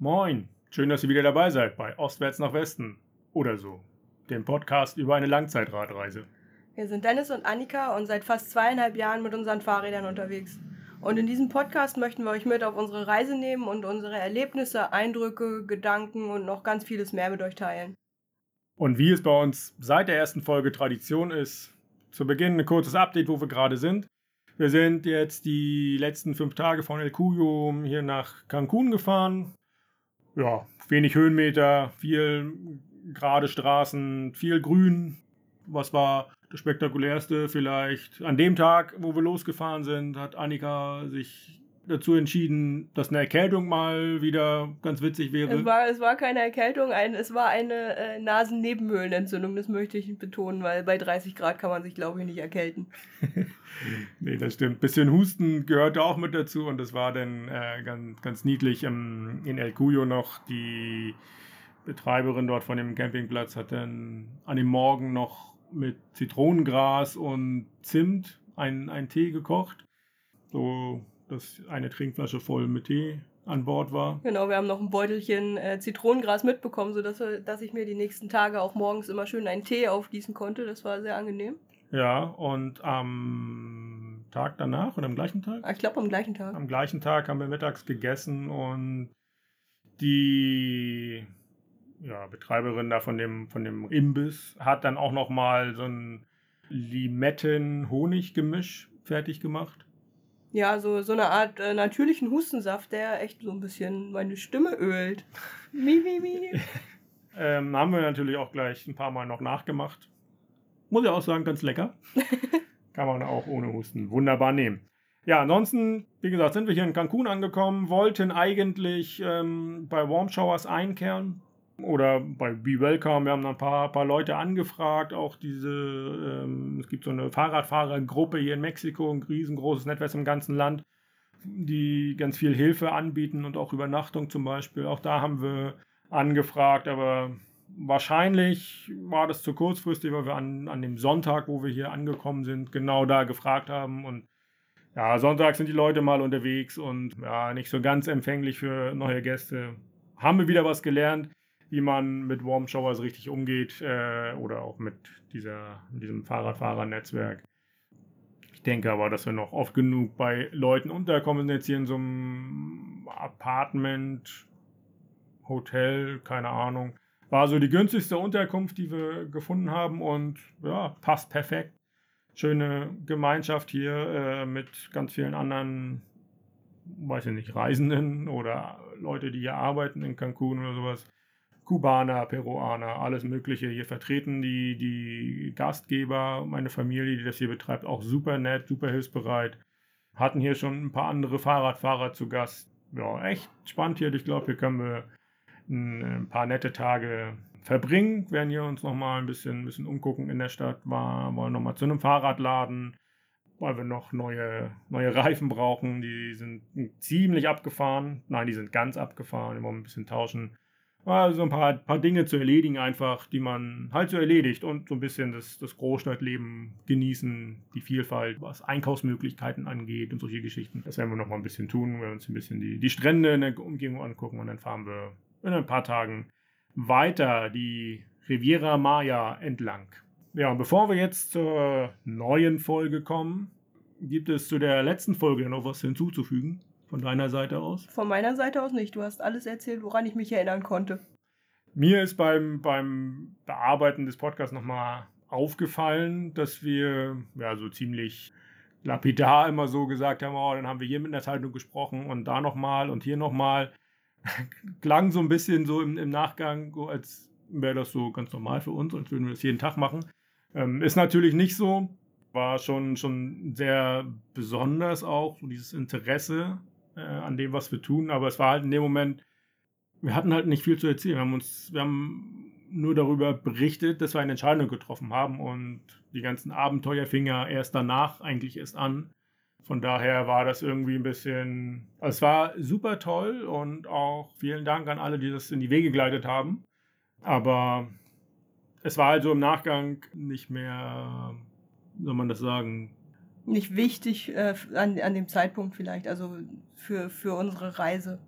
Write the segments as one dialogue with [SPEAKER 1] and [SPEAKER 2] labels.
[SPEAKER 1] Moin, schön, dass ihr wieder dabei seid bei Ostwärts nach Westen oder so, dem Podcast über eine Langzeitradreise.
[SPEAKER 2] Wir sind Dennis und Annika und seit fast zweieinhalb Jahren mit unseren Fahrrädern unterwegs. Und in diesem Podcast möchten wir euch mit auf unsere Reise nehmen und unsere Erlebnisse, Eindrücke, Gedanken und noch ganz vieles mehr mit euch teilen.
[SPEAKER 1] Und wie es bei uns seit der ersten Folge Tradition ist, zu Beginn ein kurzes Update, wo wir gerade sind. Wir sind jetzt die letzten fünf Tage von El Cuyo hier nach Cancun gefahren, ja, wenig Höhenmeter, viel gerade Straßen, viel Grün. Was war das Spektakulärste vielleicht? An dem Tag, wo wir losgefahren sind, hat Annika sich dazu entschieden, dass eine Erkältung mal wieder ganz witzig wäre.
[SPEAKER 2] Es war, es war keine Erkältung, ein, es war eine äh, Nasennebenhöhlenentzündung, das möchte ich betonen, weil bei 30 Grad kann man sich, glaube ich, nicht erkälten.
[SPEAKER 1] nee, das stimmt. Bisschen Husten gehörte auch mit dazu und das war dann äh, ganz, ganz niedlich ähm, in El Cuyo noch. Die Betreiberin dort von dem Campingplatz hat dann an dem Morgen noch mit Zitronengras und Zimt einen Tee gekocht. So dass eine Trinkflasche voll mit Tee an Bord war.
[SPEAKER 2] Genau, wir haben noch ein Beutelchen äh, Zitronengras mitbekommen, sodass dass ich mir die nächsten Tage auch morgens immer schön einen Tee aufgießen konnte. Das war sehr angenehm.
[SPEAKER 1] Ja, und am Tag danach oder am gleichen Tag?
[SPEAKER 2] Ah, ich glaube am gleichen Tag.
[SPEAKER 1] Am gleichen Tag haben wir mittags gegessen und die ja, Betreiberin da von dem, von dem Imbiss hat dann auch noch mal so ein Limetten-Honig-Gemisch fertig gemacht.
[SPEAKER 2] Ja, so, so eine Art äh, natürlichen Hustensaft, der echt so ein bisschen meine Stimme ölt. mi, mi, mi.
[SPEAKER 1] ähm, haben wir natürlich auch gleich ein paar Mal noch nachgemacht. Muss ich auch sagen, ganz lecker. Kann man auch ohne Husten wunderbar nehmen. Ja, ansonsten, wie gesagt, sind wir hier in Cancun angekommen, wollten eigentlich ähm, bei Warm Showers einkehren, oder bei Be Welcome, wir haben ein paar, paar Leute angefragt, auch diese, ähm, es gibt so eine Fahrradfahrergruppe hier in Mexiko, ein riesengroßes Netzwerk im ganzen Land, die ganz viel Hilfe anbieten und auch Übernachtung zum Beispiel. Auch da haben wir angefragt, aber wahrscheinlich war das zu kurzfristig, weil wir an, an dem Sonntag, wo wir hier angekommen sind, genau da gefragt haben und ja, Sonntag sind die Leute mal unterwegs und ja, nicht so ganz empfänglich für neue Gäste. Haben wir wieder was gelernt wie man mit Warm Showers richtig umgeht äh, oder auch mit, dieser, diesem Fahrradfahrernetzwerk. Ich denke aber, dass wir noch oft genug bei Leuten unterkommen, jetzt hier in so einem Apartment, Hotel, keine Ahnung. War so die günstigste Unterkunft, die wir gefunden haben und ja, passt perfekt. Schöne Gemeinschaft hier äh, mit ganz vielen anderen, weiß ich nicht, Reisenden oder Leute, die hier arbeiten in Cancun oder sowas. Kubaner, Peruaner, alles Mögliche hier vertreten. Die, die Gastgeber, meine Familie, die das hier betreibt, auch super nett, super hilfsbereit. Hatten hier schon ein paar andere Fahrradfahrer zu Gast. Ja, echt spannend hier. Ich glaube, hier können wir ein, paar nette Tage verbringen. Werden hier uns nochmal ein bisschen, ein bisschen umgucken in der Stadt. War, wollen nochmal zu einem Fahrradladen, weil wir noch neue, neue Reifen brauchen. Die sind ziemlich abgefahren. Nein, die sind ganz abgefahren. Wir wollen ein bisschen tauschen also ein paar, paar Dinge zu erledigen einfach, die man halt so erledigt und so ein bisschen das, das Großstadtleben genießen, die Vielfalt, was Einkaufsmöglichkeiten angeht und solche Geschichten. Das werden wir noch mal ein bisschen tun, wenn wir uns ein bisschen die, die Strände in der Umgebung angucken und dann fahren wir in ein paar Tagen weiter die Riviera Maya entlang. Ja, und bevor wir jetzt zur neuen Folge kommen, gibt es zu der letzten Folge noch was hinzuzufügen. Von deiner Seite aus?
[SPEAKER 2] Von meiner Seite aus nicht. Du hast alles erzählt, woran ich mich erinnern konnte.
[SPEAKER 1] Mir ist beim, beim Bearbeiten des Podcasts nochmal aufgefallen, dass wir ja so ziemlich lapidar immer so gesagt haben, oh, dann haben wir hier mit der Zeitung gesprochen und da nochmal und hier nochmal. Klang so ein bisschen so im, im Nachgang, als wäre das so ganz normal für uns, als würden wir das jeden Tag machen. Ähm, ist natürlich nicht so. War schon, schon sehr besonders auch, so dieses Interesse äh, an dem, was wir tun. Aber es war halt in dem Moment, wir hatten halt nicht viel zu erzählen. Wir haben uns, wir haben nur darüber berichtet, dass wir eine Entscheidung getroffen haben und die ganzen Abenteuer fingen ja erst danach eigentlich erst an. Von daher war das irgendwie ein bisschen, also es war super toll und auch vielen Dank an alle, die das in die Wege geleitet haben. Aber es war also im Nachgang nicht mehr, soll man das sagen,
[SPEAKER 2] nicht wichtig äh, an, an dem Zeitpunkt vielleicht, also für, für unsere Reise.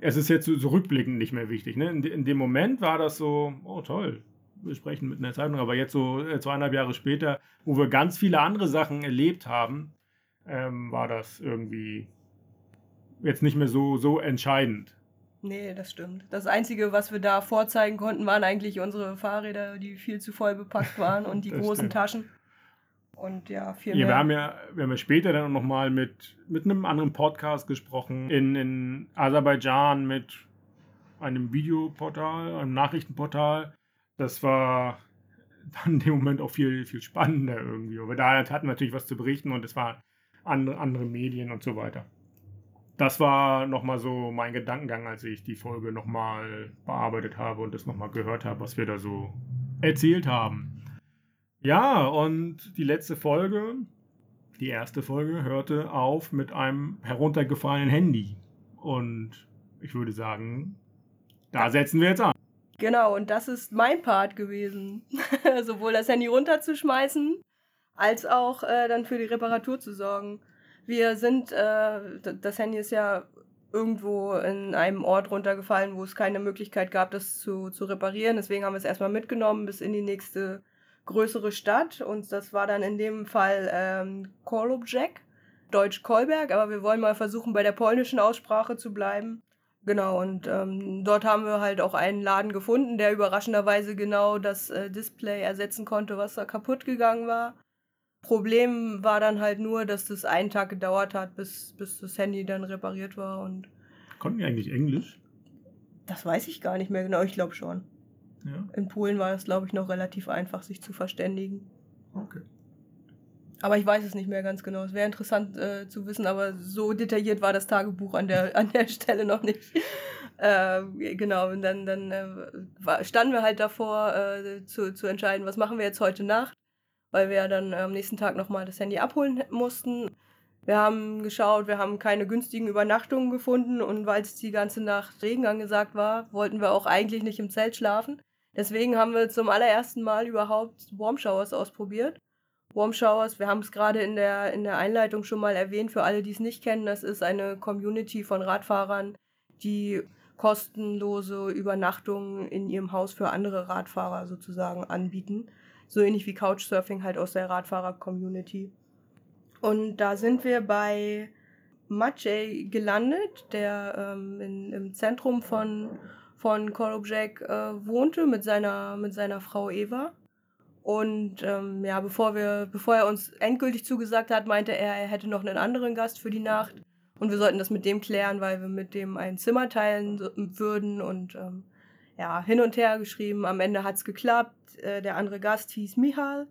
[SPEAKER 1] es ist jetzt so, so rückblickend nicht mehr wichtig. Ne? In, in, dem Moment war das so, oh toll, wir sprechen mit einer Zeitung, aber jetzt so äh, zweieinhalb Jahre später, wo wir ganz viele andere Sachen erlebt haben, ähm, war das irgendwie jetzt nicht mehr so, so entscheidend.
[SPEAKER 2] Nee, das stimmt. Das Einzige, was wir da vorzeigen konnten, waren eigentlich unsere Fahrräder, die viel zu voll bepackt waren und die großen stimmt. Taschen. Und ja, viel
[SPEAKER 1] ja, mehr. Wir haben ja, wir haben ja später dann noch mal mit, mit einem anderen Podcast gesprochen in, in Aserbaidschan mit einem Videoportal, einem Nachrichtenportal. Das war dann in dem Moment auch viel, viel spannender irgendwie. Aber da hatten wir natürlich was zu berichten und es waren andere, andere Medien und so weiter. Das war nochmal so mein Gedankengang, als ich die Folge nochmal bearbeitet habe und das nochmal gehört habe, was wir da so erzählt haben. Ja, und die letzte Folge, die erste Folge, hörte auf mit einem heruntergefallenen Handy. Und ich würde sagen, da setzen wir jetzt an.
[SPEAKER 2] Genau, und das ist mein Part gewesen. Sowohl das Handy runterzuschmeißen, als auch äh, dann für die Reparatur zu sorgen. Wir sind, äh, das Handy ist ja irgendwo in einem Ort runtergefallen, wo es keine Möglichkeit gab, das zu, zu reparieren. Deswegen haben wir es erstmal mitgenommen bis in die nächste größere Stadt und das war dann in dem Fall ähm, Kolobjek, Deutsch Kolberg, aber wir wollen mal versuchen, bei der polnischen Aussprache zu bleiben. Genau, und ähm, dort haben wir halt auch einen Laden gefunden, der überraschenderweise genau das äh, Display ersetzen konnte, was da kaputt gegangen war. Problem war dann halt nur, dass das einen Tag gedauert hat, bis, bis das Handy dann repariert war und.
[SPEAKER 1] Konnten die eigentlich Englisch?
[SPEAKER 2] Das weiß ich gar nicht mehr genau, ich glaube schon. Ja. In Polen war es, glaube ich, noch relativ einfach, sich zu verständigen.
[SPEAKER 1] Okay.
[SPEAKER 2] Aber ich weiß es nicht mehr ganz genau. Es wäre interessant äh, zu wissen, aber so detailliert war das Tagebuch an der, an der Stelle noch nicht. äh, genau, und dann, dann äh, standen wir halt davor, äh, zu, zu entscheiden, was machen wir jetzt heute Nacht, weil wir ja dann am nächsten Tag nochmal das Handy abholen mussten. Wir haben geschaut, wir haben keine günstigen Übernachtungen gefunden und weil es die ganze Nacht Regen angesagt war, wollten wir auch eigentlich nicht im Zelt schlafen. Deswegen haben wir zum allerersten Mal überhaupt Warm Showers ausprobiert. Warm Showers, wir haben es gerade in der, in der Einleitung schon mal erwähnt, für alle, die es nicht kennen, das ist eine Community von Radfahrern, die kostenlose Übernachtungen in ihrem Haus für andere Radfahrer sozusagen anbieten. So ähnlich wie Couchsurfing halt aus der Radfahrer-Community. Und da sind wir bei Maciej gelandet, der ähm, in, im Zentrum von von Korobjek äh, wohnte mit seiner, mit seiner Frau Eva. Und ähm, ja, bevor, wir, bevor er uns endgültig zugesagt hat, meinte er, er hätte noch einen anderen Gast für die Nacht. Und wir sollten das mit dem klären, weil wir mit dem ein Zimmer teilen würden. Und ähm, ja, hin und her geschrieben. Am Ende hat es geklappt. Äh, der andere Gast hieß Michal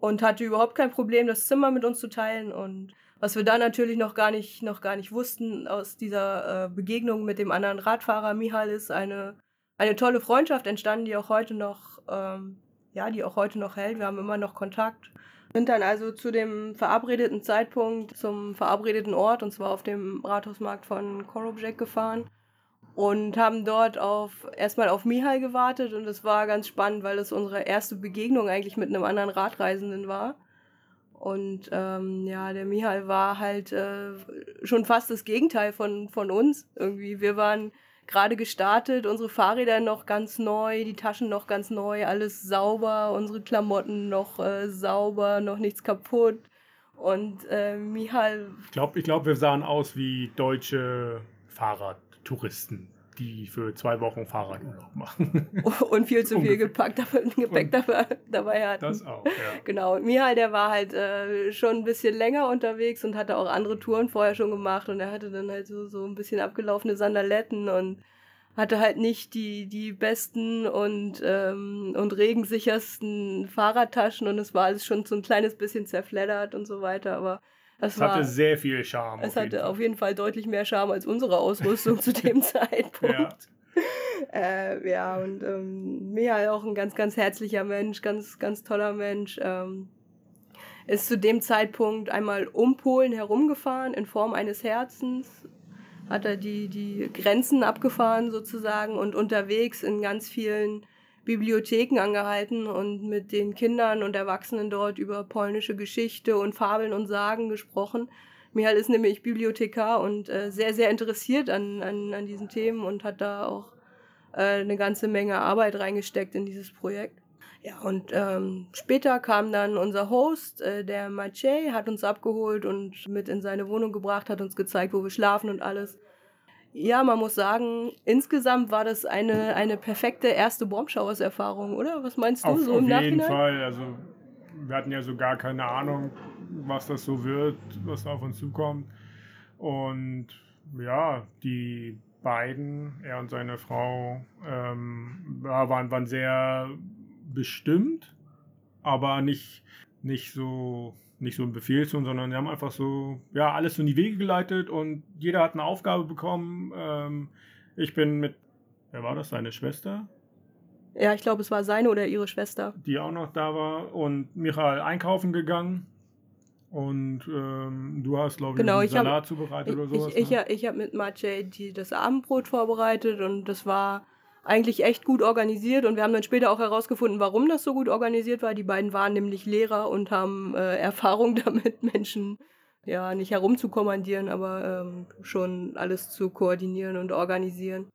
[SPEAKER 2] und hatte überhaupt kein Problem, das Zimmer mit uns zu teilen. Und was wir da natürlich noch gar nicht, noch gar nicht wussten aus dieser äh, Begegnung mit dem anderen Radfahrer Mihal ist eine, eine tolle Freundschaft entstanden, die auch heute noch, ähm, ja, die auch heute noch hält. Wir haben immer noch Kontakt. Sind dann also zu dem verabredeten Zeitpunkt zum verabredeten Ort, und zwar auf dem Rathausmarkt von Korobjek gefahren und haben dort auf erstmal auf Mihal gewartet und es war ganz spannend, weil es unsere erste Begegnung eigentlich mit einem anderen Radreisenden war. Und ähm, ja, der Mihal war halt äh, schon fast das Gegenteil von, von uns. Irgendwie, wir waren gerade gestartet, unsere Fahrräder noch ganz neu, die Taschen noch ganz neu, alles sauber, unsere Klamotten noch äh, sauber, noch nichts kaputt. Und äh, Mihal.
[SPEAKER 1] Ich glaube, ich glaub, wir sahen aus wie deutsche Fahrradtouristen die für zwei Wochen Fahrradurlaub machen.
[SPEAKER 2] Und viel zu viel gepackt, Gepäck dabei, dabei hatten.
[SPEAKER 1] Das auch, ja.
[SPEAKER 2] Genau. Und Mihal, der war halt äh, schon ein bisschen länger unterwegs und hatte auch andere Touren vorher schon gemacht und er hatte dann halt so, so ein bisschen abgelaufene Sandaletten und hatte halt nicht die, die besten und, ähm, und regensichersten Fahrradtaschen und es war alles schon so ein kleines bisschen zerfleddert und so weiter, aber
[SPEAKER 1] es war, hatte sehr viel Charme.
[SPEAKER 2] Es hatte auf jeden Fall deutlich mehr Charme als unsere Ausrüstung zu dem Zeitpunkt. Ja. Äh, ja, und ähm, Mia auch ein ganz, ganz herzlicher Mensch, ganz, ganz toller Mensch. Ähm, ist zu dem Zeitpunkt einmal um Polen herumgefahren in Form eines Herzens, hat er die, die Grenzen abgefahren sozusagen und unterwegs in ganz vielen Bibliotheken angehalten und mit den Kindern und Erwachsenen dort über polnische Geschichte und Fabeln und Sagen gesprochen. Michael ist nämlich Bibliothekar und äh, sehr, sehr interessiert an, an, an diesen Themen und hat da auch äh, eine ganze Menge Arbeit reingesteckt in dieses Projekt. Ja, und ähm, später kam dann unser Host, äh, der Maciej, hat uns abgeholt und mit in seine Wohnung gebracht, hat uns gezeigt, wo wir schlafen und alles. Ja, man muss sagen, insgesamt war das eine, eine perfekte erste Bombshowers-Erfahrung, oder? Was meinst du
[SPEAKER 1] auf,
[SPEAKER 2] so
[SPEAKER 1] auf
[SPEAKER 2] im
[SPEAKER 1] jeden
[SPEAKER 2] Nachhinein?
[SPEAKER 1] Fall. Also wir hatten ja so gar keine Ahnung, was das so wird, was da auf uns zukommt. Und ja, die beiden, er und seine Frau, ähm, waren, waren sehr bestimmt, aber nicht, nicht so nicht so ein Befehlston, sondern die haben einfach so, ja, alles so in die Wege geleitet und jeder hat eine Aufgabe bekommen. Ähm, ich bin mit, wer war das, seine Schwester,
[SPEAKER 2] Ja, ich glaube, es war seine oder ihre Schwester.
[SPEAKER 1] die auch noch da war und Michael einkaufen gegangen. Und ähm, du hast, glaube ich,
[SPEAKER 2] Genau,
[SPEAKER 1] einen
[SPEAKER 2] ich hab-
[SPEAKER 1] Salat zubereitet
[SPEAKER 2] Ich,
[SPEAKER 1] oder sowas.
[SPEAKER 2] ich, ich,
[SPEAKER 1] ne?
[SPEAKER 2] ich habe mit Maciej das Abendbrot vorbereitet und das war eigentlich echt gut organisiert und wir haben dann später auch herausgefunden, warum das so gut organisiert war. Die beiden waren nämlich Lehrer und haben äh, Erfahrung damit, Menschen ja nicht herumzukommandieren, aber ähm, schon alles zu koordinieren und organisieren.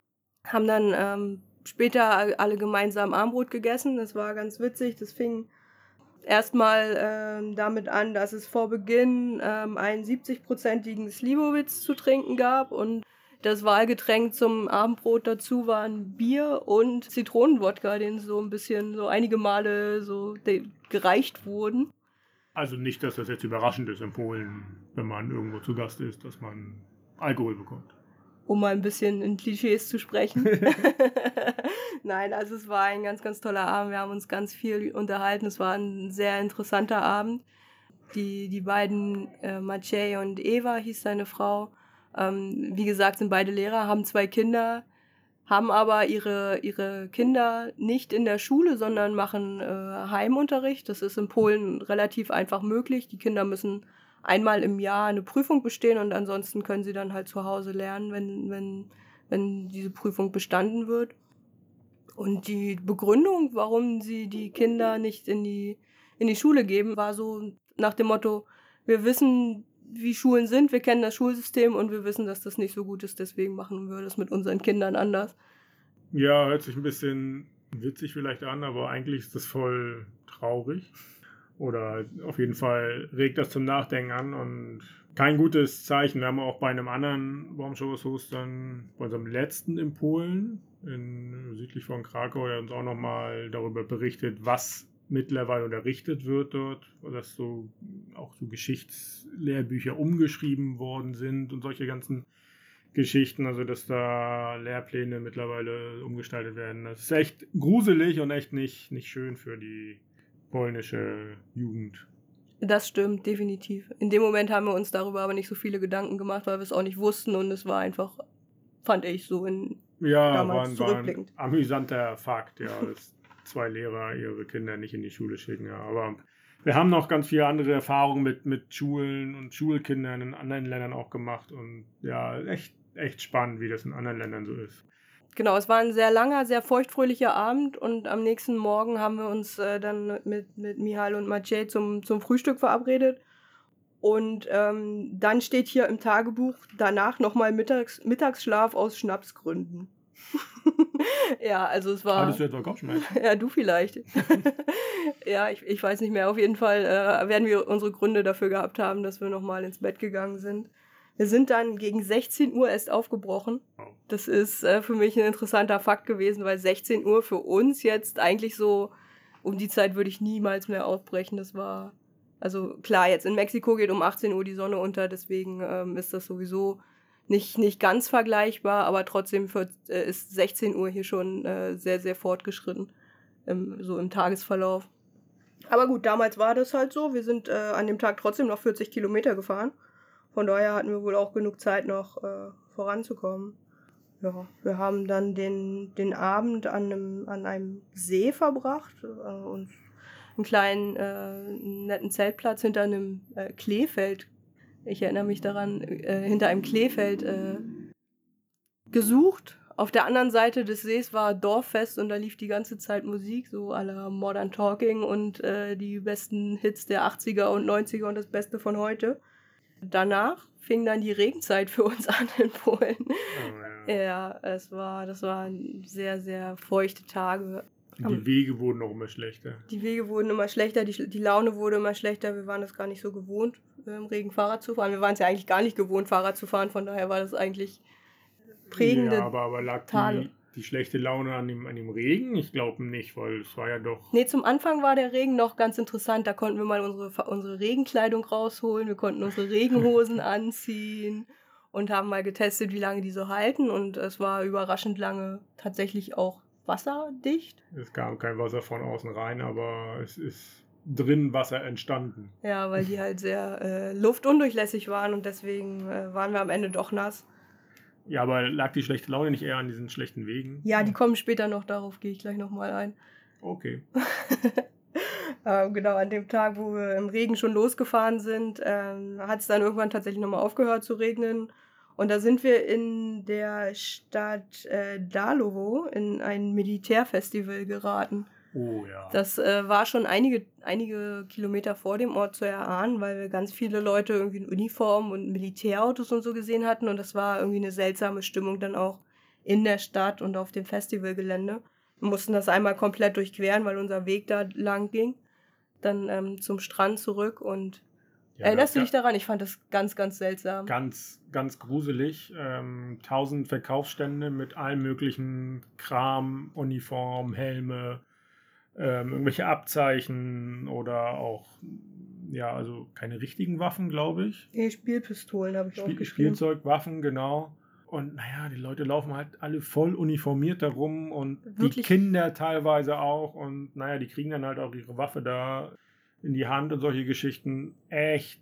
[SPEAKER 2] Haben dann ähm, später alle gemeinsam Armbrot gegessen. Das war ganz witzig. Das fing erstmal ähm, damit an, dass es vor Beginn ähm, einen 70-prozentigen Slivovitz zu trinken gab und das Wahlgetränk zum Abendbrot dazu waren Bier und Zitronenwodka, den so ein bisschen so einige Male so gereicht wurden.
[SPEAKER 1] Also nicht, dass das jetzt überraschend ist in Polen, wenn man irgendwo zu Gast ist, dass man Alkohol bekommt.
[SPEAKER 2] um mal ein bisschen in Klischees zu sprechen. Nein, also es war ein ganz, ganz toller Abend. Wir haben uns ganz viel unterhalten. Es war ein sehr interessanter Abend. Die, die beiden, äh, Maciej und Eva hieß seine Frau, ähm, wie gesagt, sind beide Lehrer, haben zwei Kinder, haben aber ihre, ihre Kinder nicht in der Schule, sondern machen äh, Heimunterricht. Das ist in Polen relativ einfach möglich. Die Kinder müssen einmal im Jahr eine Prüfung bestehen und ansonsten können sie dann halt zu Hause lernen, wenn, wenn, wenn diese Prüfung bestanden wird. Und die Begründung, warum sie die Kinder nicht in die, in die Schule geben, war so nach dem Motto, wir wissen, wie Schulen sind, wir kennen das Schulsystem und wir wissen, dass das nicht so gut ist, deswegen machen wir das mit unseren Kindern anders.
[SPEAKER 1] Ja, hört sich ein bisschen witzig vielleicht an, aber eigentlich ist das voll traurig. Oder auf jeden Fall regt das zum Nachdenken an und kein gutes Zeichen. Wir haben auch bei einem anderen Baumshows dann, bei unserem letzten in Polen, in, südlich von Krakau, der uns auch nochmal darüber berichtet, was mittlerweile unterrichtet wird dort, dass so auch so Geschichtslehrbücher umgeschrieben worden sind und solche ganzen Geschichten, also dass da Lehrpläne mittlerweile umgestaltet werden. Das ist echt gruselig und echt nicht, nicht schön für die polnische Jugend.
[SPEAKER 2] Das stimmt, definitiv. In dem Moment haben wir uns darüber aber nicht so viele Gedanken gemacht, weil wir es auch nicht wussten und es war einfach, fand ich so in.
[SPEAKER 1] Ja,
[SPEAKER 2] Damals
[SPEAKER 1] war, ein- war ein amüsanter Fakt, ja, dass zwei Lehrer ihre Kinder nicht in die Schule schicken. Ja. Aber wir haben noch ganz viele andere Erfahrungen mit, mit Schulen und Schulkindern in anderen Ländern auch gemacht und ja, echt, echt spannend, wie das in anderen Ländern so ist.
[SPEAKER 2] Genau, es war ein sehr langer, sehr feuchtfröhlicher Abend und am nächsten Morgen haben wir uns äh, dann mit, mit Mihal und Maciej zum, zum Frühstück verabredet. Und ähm, dann steht hier im Tagebuch danach nochmal Mittags, Mittagsschlaf aus Schnapsgründen. ja, also es war.
[SPEAKER 1] Hattest du etwa Kopfschmerzen?
[SPEAKER 2] Ja, du vielleicht. ja, ich, ich weiß nicht mehr. Auf jeden Fall äh, werden wir unsere Gründe dafür gehabt haben, dass wir nochmal ins Bett gegangen sind. Wir sind dann gegen 16 Uhr erst aufgebrochen. Das ist äh, für mich ein interessanter Fakt gewesen, weil 16 Uhr für uns jetzt eigentlich so, um die Zeit würde ich niemals mehr aufbrechen. Das war, also klar, jetzt in Mexiko geht um 18 Uhr die Sonne unter, deswegen ähm, ist das sowieso nicht, nicht ganz vergleichbar, aber trotzdem für, äh, ist 16 Uhr hier schon äh, sehr, sehr fortgeschritten, im, so im Tagesverlauf. Aber gut, damals war das halt so. Wir sind äh, an dem Tag trotzdem noch 40 Kilometer gefahren. Von daher hatten wir wohl auch genug Zeit, noch äh, voranzukommen. Ja, wir haben dann den, den Abend an einem, an einem See verbracht äh, und einen kleinen, äh, netten Zeltplatz hinter einem Kleefeld. Ich erinnere mich daran, äh, hinter einem Kleefeld äh, gesucht. Auf der anderen Seite des Sees war Dorffest und da lief die ganze Zeit Musik, so la Modern Talking und äh, die besten Hits der 80er und 90er und das Beste von heute. danach fing dann die Regenzeit für uns an in Polen.
[SPEAKER 1] Oh, ja.
[SPEAKER 2] Ja, es war, das waren sehr, sehr feuchte Tage.
[SPEAKER 1] Die Wege wurden auch immer schlechter.
[SPEAKER 2] Die Wege wurden immer schlechter, die, die Laune wurde immer schlechter. Wir waren das gar nicht so gewohnt, im Regen Fahrrad zu fahren. Wir waren es ja eigentlich gar nicht gewohnt, Fahrrad zu fahren. Von daher war das eigentlich prägende.
[SPEAKER 1] Ja, aber, aber lag die, die schlechte Laune an dem, an dem Regen? Ich glaube nicht, weil es war ja doch.
[SPEAKER 2] Nee, zum Anfang war der Regen noch ganz interessant. Da konnten wir mal unsere, unsere Regenkleidung rausholen. Wir konnten unsere Regenhosen anziehen und haben mal getestet, wie lange die so halten. Und es war überraschend lange tatsächlich auch wasserdicht.
[SPEAKER 1] Es kam kein Wasser von außen rein, aber es ist drin Wasser entstanden.
[SPEAKER 2] Ja, weil die halt sehr äh, luftundurchlässig waren und deswegen äh, waren wir am Ende doch nass.
[SPEAKER 1] Ja, aber lag die schlechte Laune nicht eher an diesen schlechten Wegen?
[SPEAKER 2] Ja, die kommen später noch, darauf gehe ich gleich nochmal ein.
[SPEAKER 1] Okay.
[SPEAKER 2] Ähm, genau, an dem Tag, wo wir im Regen schon losgefahren sind, ähm, hat es dann irgendwann tatsächlich nochmal aufgehört zu regnen. Und da sind wir in der Stadt äh, Dalovo in ein Militärfestival geraten.
[SPEAKER 1] Oh ja.
[SPEAKER 2] Das äh, war schon einige, einige Kilometer vor dem Ort zu erahnen, weil wir ganz viele Leute irgendwie in Uniform und Militärautos und so gesehen hatten. Und das war irgendwie eine seltsame Stimmung dann auch in der Stadt und auf dem Festivalgelände. Wir mussten das einmal komplett durchqueren, weil unser Weg da lang ging. Dann ähm, zum Strand zurück und
[SPEAKER 1] Ja,
[SPEAKER 2] erinnerst du dich daran? Ich fand das ganz, ganz seltsam.
[SPEAKER 1] Ganz, ganz gruselig. Ähm, tausend Verkaufsstände mit allem möglichen Kram, Uniform, Helme, ähm, irgendwelche Abzeichen oder auch, ja, also keine richtigen Waffen, glaube ich.
[SPEAKER 2] Nee, Spielpistolen habe ich
[SPEAKER 1] Spiel
[SPEAKER 2] aufgeschrieben.
[SPEAKER 1] Spielzeugwaffen, genau. Und naja, die Leute laufen halt alle voll uniformiert darum und die
[SPEAKER 2] Wirklich?
[SPEAKER 1] Kinder teilweise auch. Und naja, die kriegen dann halt auch ihre Waffe da in die Hand und solche Geschichten. Echt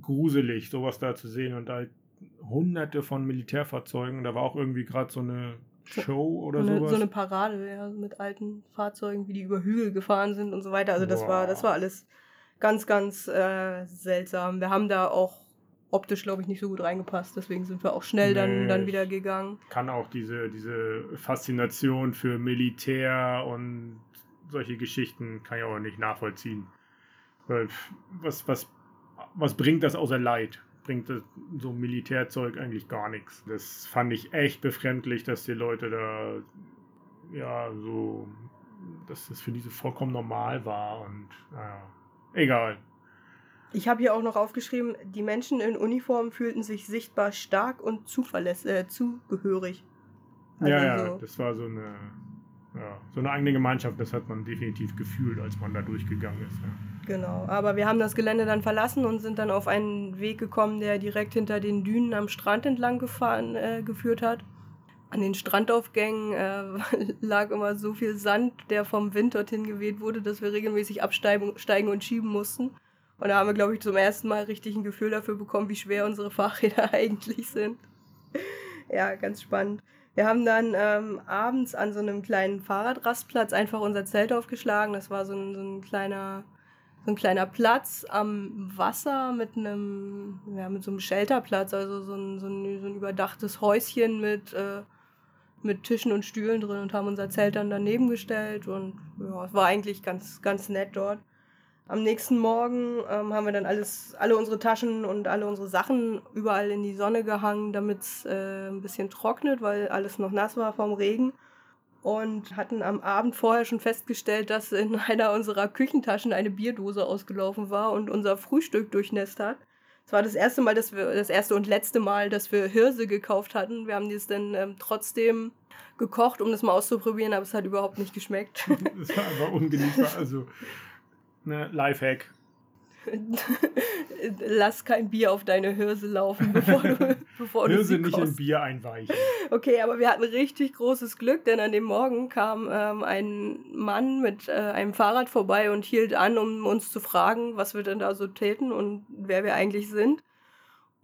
[SPEAKER 1] gruselig, sowas da zu sehen. Und halt hunderte von Militärfahrzeugen. Da war auch irgendwie gerade so eine Show oder
[SPEAKER 2] so, eine,
[SPEAKER 1] sowas.
[SPEAKER 2] so eine Parade ja, mit alten Fahrzeugen, wie die über Hügel gefahren sind und so weiter. Also das war,
[SPEAKER 1] Boah.
[SPEAKER 2] das war alles ganz, ganz äh, seltsam. Wir haben da auch optisch, glaube ich, nicht so gut reingepasst. Deswegen sind wir auch schnell dann,
[SPEAKER 1] Nee,
[SPEAKER 2] dann wieder gegangen.
[SPEAKER 1] kann auch diese, diese Faszination für Militär und solche Geschichten kann ich auch nicht nachvollziehen. Weil was, was, was bringt das außer Leid? Bringt das, so Militärzeug eigentlich gar nichts. Das fand ich echt befremdlich, dass die Leute da ja so, dass das für diese vollkommen normal war und naja, egal.
[SPEAKER 2] Ich habe hier auch noch aufgeschrieben, die Menschen in Uniform fühlten sich sichtbar stark und zuverlässig, äh, zugehörig. Also
[SPEAKER 1] ja, ja,
[SPEAKER 2] so-
[SPEAKER 1] das war so eine, ja, so eine eigene Gemeinschaft, das hat man definitiv gefühlt, als man da durchgegangen ist. Ja.
[SPEAKER 2] Genau, aber wir haben das Gelände dann verlassen und sind dann auf einen Weg gekommen, der direkt hinter den Dünen am Strand entlang gefahren, äh, geführt hat. An den Strandaufgängen äh, lag immer so viel Sand, der vom Wind dorthin geweht wurde, dass wir regelmäßig absteigen steigen und schieben mussten. Und da haben wir, glaube ich, zum ersten Mal richtig ein Gefühl dafür bekommen, wie schwer unsere Fahrräder eigentlich sind. ja, ganz spannend. Wir haben dann ähm, abends an so einem kleinen Fahrradrastplatz einfach unser Zelt aufgeschlagen. Das war so ein, so ein kleiner so ein kleiner Platz am Wasser mit einem, ja, mit so einem Shelterplatz, also so ein, so ein, so ein überdachtes Häuschen mit, äh, mit Tischen und Stühlen drin und haben unser Zelt dann daneben gestellt und ja, es war eigentlich ganz, ganz nett dort. Am nächsten Morgen ähm, haben wir dann alles, alle unsere Taschen und alle unsere Sachen überall in die Sonne gehangen, damit es äh, ein bisschen trocknet, weil alles noch nass war vom Regen und hatten am Abend vorher schon festgestellt, dass in einer unserer Küchentaschen eine Bierdose ausgelaufen war und unser Frühstück durchnässt hat. Es war das erste Mal, dass wir, das erste und letzte Mal, dass wir Hirse gekauft hatten. Wir haben das dann ähm, trotzdem gekocht, um das mal auszuprobieren, aber es hat überhaupt nicht geschmeckt.
[SPEAKER 1] Das war einfach ungenießbar. Also, ne, Lifehack.
[SPEAKER 2] Lass kein Bier auf deine Hirse laufen, bevor du, bevor du
[SPEAKER 1] Hirse
[SPEAKER 2] sie
[SPEAKER 1] nicht in
[SPEAKER 2] kochst.
[SPEAKER 1] Bier einweichen.
[SPEAKER 2] Okay, aber wir hatten richtig großes Glück, denn an dem Morgen kam ähm, ein Mann mit äh, einem Fahrrad vorbei und hielt an, um uns zu fragen, was wir denn da so täten und wer wir eigentlich sind.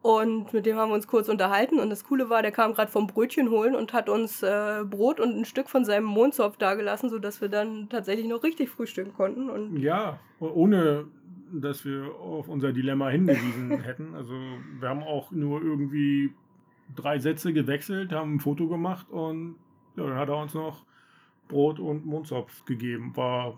[SPEAKER 2] Und mit dem haben wir uns kurz unterhalten. Und das Coole war, der kam gerade vom Brötchen holen und hat uns äh, Brot und ein Stück von seinem Mondzopf dagelassen, sodass wir dann tatsächlich noch richtig frühstücken konnten. Und
[SPEAKER 1] Ja, ohne dass wir auf unser Dilemma hingewiesen hätten. Also wir haben auch nur irgendwie drei Sätze gewechselt, haben ein Foto gemacht und ja, dann hat er uns noch Brot und Mondzopf gegeben. War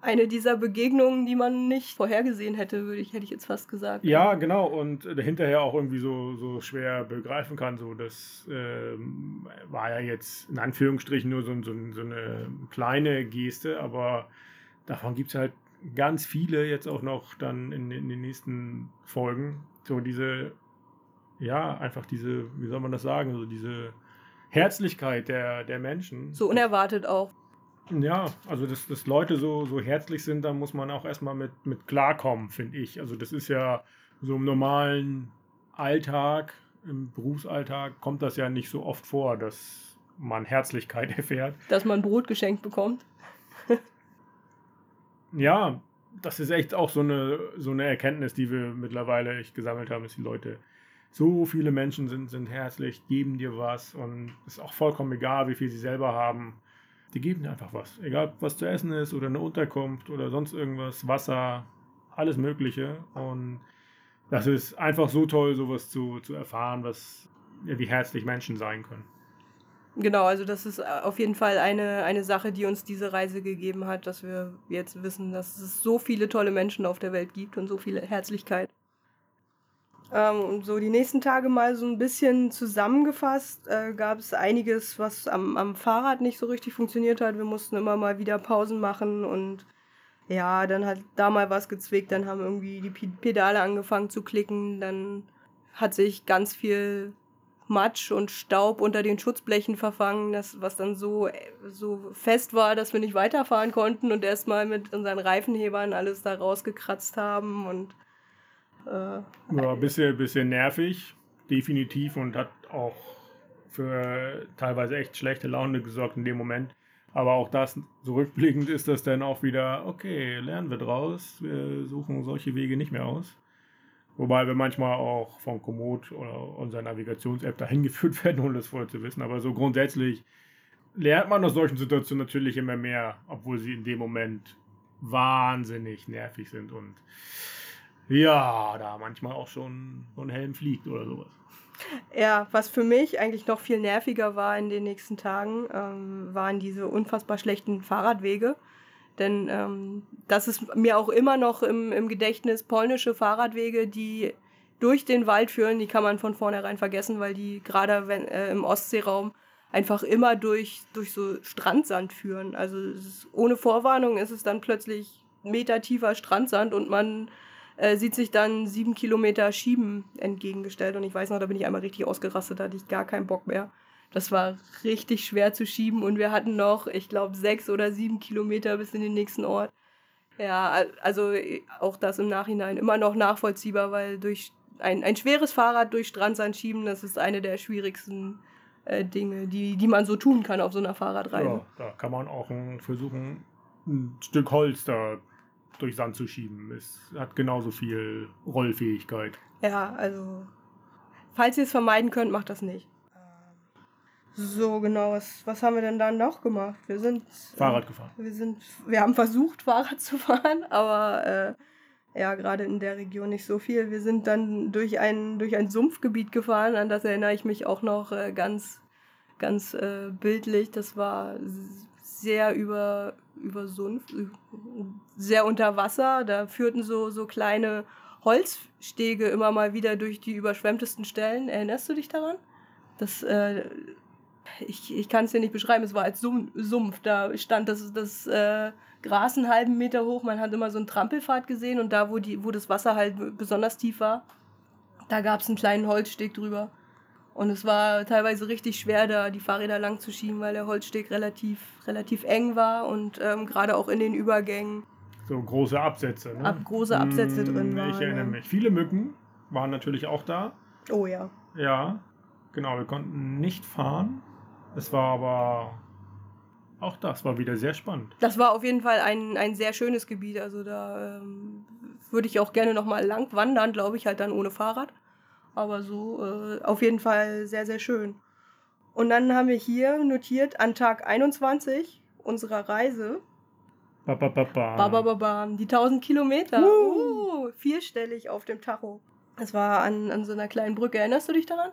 [SPEAKER 2] eine dieser Begegnungen, die man nicht vorhergesehen hätte, würde ich, hätte ich jetzt fast gesagt.
[SPEAKER 1] Ja, genau. Und hinterher auch irgendwie so, so schwer begreifen kann. So, das ähm, war ja jetzt in Anführungsstrichen nur so, so, so eine kleine Geste, aber davon gibt es halt ganz viele jetzt auch noch dann in, in den nächsten Folgen. So diese, ja, einfach diese, wie soll man das sagen, so diese Herzlichkeit der, der Menschen.
[SPEAKER 2] So unerwartet auch.
[SPEAKER 1] Ja, also dass, dass Leute so, so herzlich sind, da muss man auch erstmal mit, mit klarkommen, finde ich. Also das ist ja so im normalen Alltag, im Berufsalltag kommt das ja nicht so oft vor, dass man Herzlichkeit erfährt.
[SPEAKER 2] Dass man Brot geschenkt bekommt.
[SPEAKER 1] ja, das ist echt auch so eine, so eine Erkenntnis, die wir mittlerweile echt gesammelt haben, dass die Leute, so viele Menschen sind, sind herzlich, geben dir was und es ist auch vollkommen egal, wie viel sie selber haben die geben dir einfach was. Egal, was zu essen ist oder eine Unterkunft oder sonst irgendwas, Wasser, alles Mögliche. Und das ist einfach so toll, sowas zu, zu erfahren, was, wie herzlich Menschen sein können.
[SPEAKER 2] Genau, also das ist auf jeden Fall eine, eine Sache, die uns diese Reise gegeben hat, dass wir jetzt wissen, dass es so viele tolle Menschen auf der Welt gibt und so viele Herzlichkeit. Ähm, so die nächsten Tage mal so ein bisschen zusammengefasst, äh, gab es einiges, was am, am Fahrrad nicht so richtig funktioniert hat. Wir mussten immer mal wieder Pausen machen und ja, dann hat da mal was gezwickt, dann haben irgendwie die Pedale angefangen zu klicken, dann hat sich ganz viel Matsch und Staub unter den Schutzblechen verfangen, das, was dann so, so fest war, dass wir nicht weiterfahren konnten und erstmal mit unseren Reifenhebern alles da rausgekratzt haben und
[SPEAKER 1] äh, ja, ein bisschen, bisschen nervig, definitiv, und hat auch für teilweise echt schlechte Laune gesorgt in dem Moment. Aber auch das, zurückblickend ist das dann auch wieder, okay, lernen wir draus, wir suchen solche Wege nicht mehr aus. Wobei wir manchmal auch von Komoot oder unserer Navigations-App dahin geführt werden, ohne das vorher zu wissen. Aber so grundsätzlich lernt man aus solchen Situationen natürlich immer mehr, obwohl sie in dem Moment wahnsinnig nervig sind und ja, da manchmal auch schon so ein Helm fliegt oder sowas.
[SPEAKER 2] Ja, was für mich eigentlich noch viel nerviger war in den nächsten Tagen, ähm, waren diese unfassbar schlechten Fahrradwege. Denn ähm, das ist mir auch immer noch im, im Gedächtnis, polnische Fahrradwege, die durch den Wald führen, die kann man von vornherein vergessen, weil die gerade äh, im Ostseeraum einfach immer durch, durch so Strandsand führen. Also ist, ohne Vorwarnung ist es dann plötzlich meter tiefer Strandsand und man äh, sieht sich dann sieben Kilometer Schieben entgegengestellt. Und ich weiß noch, da bin ich einmal richtig ausgerastet, da hatte ich gar keinen Bock mehr. Das war richtig schwer zu schieben und wir hatten noch, ich glaube, sechs oder sieben Kilometer bis in den nächsten Ort. Ja, also auch das im Nachhinein immer noch nachvollziehbar, weil durch ein, ein schweres Fahrrad durch Strandsand schieben, das ist eine der schwierigsten äh, Dinge, die, die man so tun kann auf so einer Fahrradreise. Ja,
[SPEAKER 1] da kann man auch versuchen, ein Stück Holz da durch Sand zu schieben. Es hat genauso viel Rollfähigkeit.
[SPEAKER 2] Ja, also falls ihr es vermeiden könnt, macht das nicht. So, genau, was, was haben wir denn dann noch gemacht? Wir sind.
[SPEAKER 1] Fahrrad gefahren.
[SPEAKER 2] Wir sind. Wir haben versucht, Fahrrad zu fahren, aber äh, ja, gerade in der Region nicht so viel. Wir sind dann durch ein, durch ein Sumpfgebiet gefahren, an das erinnere ich mich auch noch äh, ganz, ganz äh, bildlich. Das war sehr über, über Sumpf, sehr unter Wasser. Da führten so, so kleine Holzstege immer mal wieder durch die überschwemmtesten Stellen. Erinnerst du dich daran? Das, äh, ich, ich kann es dir nicht beschreiben, es war als Sumpf. Da stand das, das äh, Gras einen halben Meter hoch, man hat immer so einen Trampelpfad gesehen und da, wo, die, wo das Wasser halt besonders tief war, da gab es einen kleinen Holzsteg drüber. Und es war teilweise richtig schwer, da die Fahrräder lang zu schieben, weil der Holzsteg relativ, relativ eng war und ähm, gerade auch in den Übergängen.
[SPEAKER 1] So große Absätze, ne?
[SPEAKER 2] Ab, große Absätze hm, drin waren.
[SPEAKER 1] Ich erinnere ja. mich. Viele Mücken waren natürlich auch da.
[SPEAKER 2] Oh ja.
[SPEAKER 1] Ja, genau. Wir konnten nicht fahren. Es war aber auch das war wieder sehr spannend.
[SPEAKER 2] Das war auf jeden Fall ein, ein sehr schönes Gebiet. Also da ähm, würde ich auch gerne nochmal lang wandern, glaube ich, halt dann ohne Fahrrad. Aber so äh, auf jeden Fall sehr, sehr schön. Und dann haben wir hier notiert an Tag 21 unserer Reise.
[SPEAKER 1] Ba, ba, ba, ba.
[SPEAKER 2] Ba, ba, ba. Die 1000 Kilometer. Uh. Uh, vierstellig auf dem Tacho. Das war an, an so einer kleinen Brücke. Erinnerst du dich daran?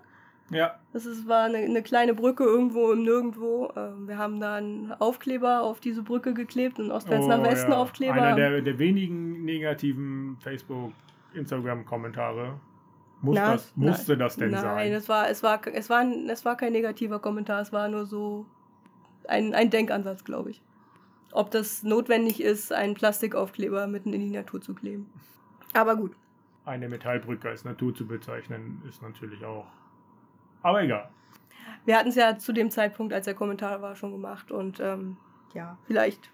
[SPEAKER 1] Ja.
[SPEAKER 2] Das ist, war eine, eine kleine Brücke irgendwo im Nirgendwo. Ähm, wir haben da einen Aufkleber auf diese Brücke geklebt, einen Ostwärts nach Westen
[SPEAKER 1] Oh, ja.
[SPEAKER 2] Aufkleber.
[SPEAKER 1] Einer der, der wenigen negativen Facebook, Instagram-Kommentare. Muss
[SPEAKER 2] Na,
[SPEAKER 1] das, musste das denn
[SPEAKER 2] Nein,
[SPEAKER 1] sein?
[SPEAKER 2] es war, es, war, es, war, ein- es war kein negativer Kommentar, es war nur so ein, ein Denkansatz, glaube ich. Ob das notwendig ist, einen Plastikaufkleber mitten in die Natur zu kleben. Aber gut.
[SPEAKER 1] Eine Metallbrücke als Natur zu bezeichnen, ist natürlich auch. Aber egal.
[SPEAKER 2] Wir hatten es ja zu dem Zeitpunkt, als der Kommentar war, schon gemacht und ähm, ja, vielleicht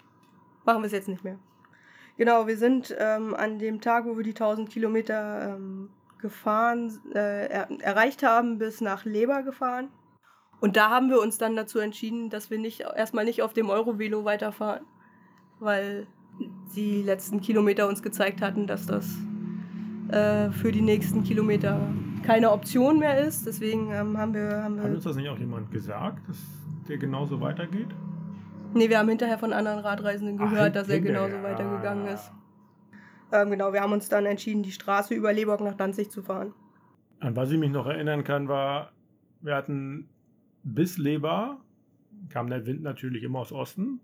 [SPEAKER 2] machen wir es jetzt nicht mehr. Genau, wir sind ähm, an dem Tag, wo wir die 1000 Kilometer ähm, gefahren, äh, er, erreicht haben, bis nach Leber gefahren. Und da haben wir uns dann dazu entschieden, dass wir nicht erstmal nicht auf dem Eurovelo weiterfahren, weil die letzten Kilometer uns gezeigt hatten, dass das äh, für die nächsten Kilometer keine Option mehr ist. Deswegen ähm, haben wir, haben
[SPEAKER 1] Hat
[SPEAKER 2] wir
[SPEAKER 1] uns das nicht auch jemand gesagt, dass der genauso weitergeht?
[SPEAKER 2] Nee, wir haben hinterher von anderen Radreisenden gehört,
[SPEAKER 1] Ach,
[SPEAKER 2] dass er genauso weitergegangen ist. Ähm, genau, wir haben uns dann entschieden, die Straße über Leborg nach Danzig zu fahren.
[SPEAKER 1] An was ich mich noch erinnern kann, war, wir hatten bis Leber, kam der Wind natürlich immer aus Osten,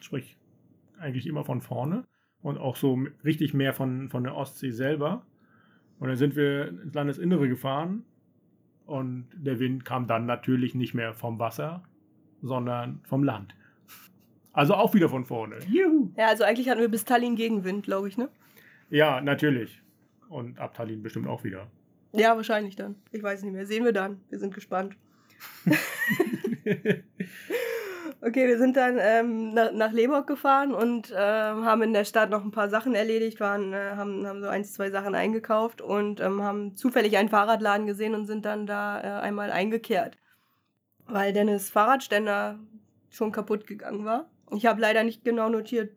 [SPEAKER 1] sprich eigentlich immer von vorne und auch so richtig mehr von, von der Ostsee selber. Und dann sind wir ins Landesinnere gefahren und der Wind kam dann natürlich nicht mehr vom Wasser, sondern vom Land. Also auch wieder von vorne. Juhu.
[SPEAKER 2] Ja, also eigentlich hatten wir bis Tallinn Gegenwind, glaube ich, ne?
[SPEAKER 1] Ja, natürlich. Und ab Tallinn bestimmt auch wieder.
[SPEAKER 2] Ja, wahrscheinlich dann. Ich weiß nicht mehr. Sehen wir dann. Wir sind gespannt. Okay, wir sind dann ähm, nach, nach Leborg gefahren und ähm, haben in der Stadt noch ein paar Sachen erledigt, waren, äh, haben, haben so ein, zwei Sachen eingekauft und ähm, haben zufällig einen Fahrradladen gesehen und sind dann da äh, einmal eingekehrt, weil Dennis Fahrradständer schon kaputt gegangen war. Ich habe leider nicht genau notiert,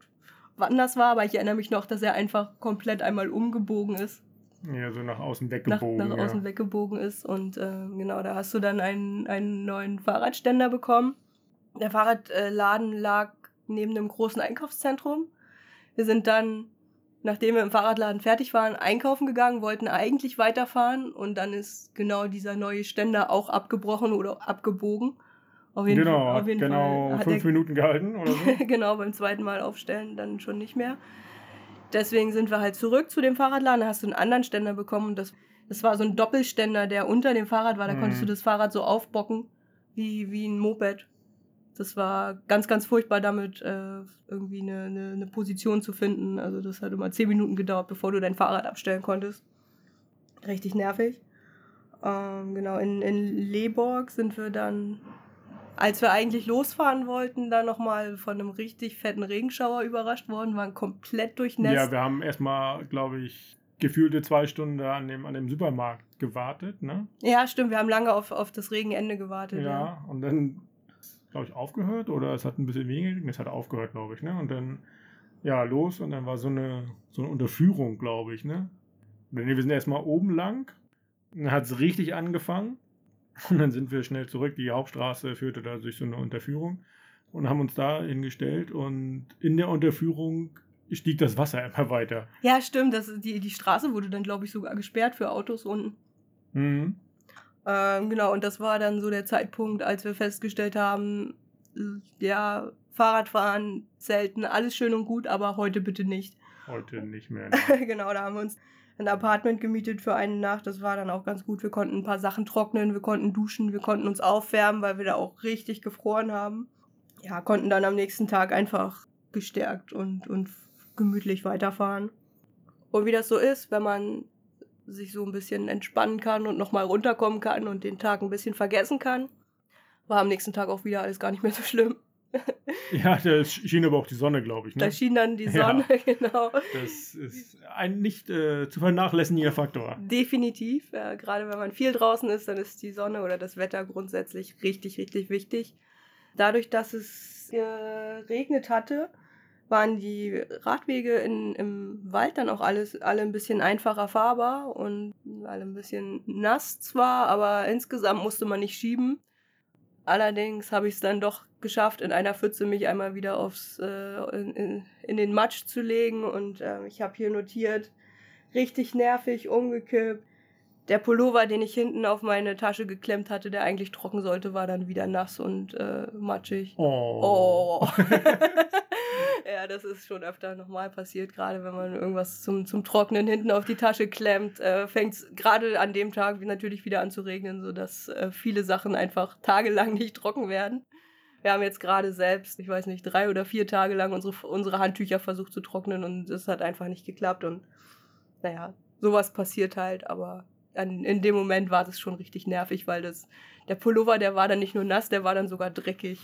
[SPEAKER 2] wann das war, aber ich erinnere mich noch, dass er einfach komplett einmal umgebogen ist
[SPEAKER 1] ja, so nach außen
[SPEAKER 2] nach,
[SPEAKER 1] weggebogen.
[SPEAKER 2] nach
[SPEAKER 1] ja.
[SPEAKER 2] außen weggebogen ist. Und äh, genau, da hast du dann einen, einen neuen Fahrradständer bekommen. Der Fahrradladen lag neben einem großen Einkaufszentrum. Wir sind dann, nachdem wir im Fahrradladen fertig waren, einkaufen gegangen, wollten eigentlich weiterfahren und dann ist genau dieser neue Ständer auch abgebrochen oder abgebogen. Auf jeden
[SPEAKER 1] genau,
[SPEAKER 2] Fall, auf jeden
[SPEAKER 1] genau
[SPEAKER 2] Fall
[SPEAKER 1] fünf Minuten gehalten oder so.
[SPEAKER 2] genau, beim zweiten Mal aufstellen dann schon nicht mehr. Deswegen sind wir halt zurück zu dem Fahrradladen. Da hast du einen anderen Ständer bekommen. Das, das war so ein Doppelständer, der unter dem Fahrrad war. Da
[SPEAKER 1] Mhm.
[SPEAKER 2] konntest du das Fahrrad so aufbocken, wie, wie ein Moped. Das war ganz, ganz furchtbar, damit äh, irgendwie eine, eine, eine Position zu finden. Also das hat immer zehn Minuten gedauert, bevor du dein Fahrrad abstellen konntest. Richtig nervig. Ähm, genau, in, in Leborg sind wir dann, als wir eigentlich losfahren wollten, dann nochmal von einem richtig fetten Regenschauer überrascht worden, waren komplett durchnässt.
[SPEAKER 1] Ja, wir haben erstmal, glaube ich, gefühlte zwei Stunden an dem, an dem Supermarkt gewartet, ne?
[SPEAKER 2] Ja, stimmt, wir haben lange auf, auf das Regenende gewartet.
[SPEAKER 1] Ja, und dann, glaube ich, aufgehört oder es hat ein bisschen weniger, gegeben. es hat aufgehört, glaube ich, ne? Und dann, ja, los und dann war so eine, so eine Unterführung, glaube ich, ne? Wir sind erstmal oben lang, und dann hat es richtig angefangen und dann sind wir schnell zurück. Die Hauptstraße führte da durch so eine Unterführung und haben uns da hingestellt und in der Unterführung stieg das Wasser immer weiter.
[SPEAKER 2] Ja, stimmt, das, die, die Straße wurde dann, glaube ich, sogar gesperrt für Autos unten.
[SPEAKER 1] Mhm.
[SPEAKER 2] Ähm, genau, und das war dann so der Zeitpunkt, als wir festgestellt haben, ja, Fahrradfahren, Zelten, alles schön und gut, aber heute bitte nicht.
[SPEAKER 1] Heute nicht mehr.
[SPEAKER 2] genau, da haben wir uns ein Apartment gemietet für eine Nacht. Das war dann auch ganz gut. Wir konnten ein paar Sachen trocknen, wir konnten duschen, wir konnten uns aufwärmen, weil wir da auch richtig gefroren haben. Ja, konnten dann am nächsten Tag einfach gestärkt und, und gemütlich weiterfahren. Und wie das so ist, wenn man sich so ein bisschen entspannen kann und nochmal runterkommen kann und den Tag ein bisschen vergessen kann, war am nächsten Tag auch wieder alles gar nicht mehr so schlimm.
[SPEAKER 1] Ja, da schien aber auch die Sonne, glaube ich. Ne?
[SPEAKER 2] Da schien dann die
[SPEAKER 1] Ja.
[SPEAKER 2] Sonne, genau.
[SPEAKER 1] Das ist ein nicht äh, zu vernachlässigender Faktor.
[SPEAKER 2] Definitiv. Ja, gerade wenn man viel draußen ist, dann ist die Sonne oder das Wetter grundsätzlich richtig, richtig wichtig. Dadurch, dass es geregnet hatte, waren die Radwege in, im Wald dann auch alles, alle ein bisschen einfacher fahrbar und alle ein bisschen nass zwar, aber insgesamt musste man nicht schieben. Allerdings habe ich es dann doch geschafft, in einer Pfütze mich einmal wieder aufs, äh, in, in, in den Matsch zu legen. Und äh, ich habe hier notiert, richtig nervig, umgekippt, der Pullover, den ich hinten auf meine Tasche geklemmt hatte, der eigentlich trocken sollte, war dann wieder nass und äh, matschig.
[SPEAKER 1] Oh.
[SPEAKER 2] Oh. ja, das ist schon öfter nochmal passiert, gerade wenn man irgendwas zum, zum Trocknen hinten auf die Tasche klemmt, äh, fängt es gerade an dem Tag natürlich wieder an zu regnen, sodass äh, viele Sachen einfach tagelang nicht trocken werden. Wir haben jetzt gerade selbst, ich weiß nicht, drei oder vier Tage lang unsere, unsere Handtücher versucht zu trocknen und es hat einfach nicht geklappt. Und naja, sowas passiert halt, aber an, in dem Moment war das schon richtig nervig, weil das, der Pullover, der war dann nicht nur nass, der war dann sogar dreckig.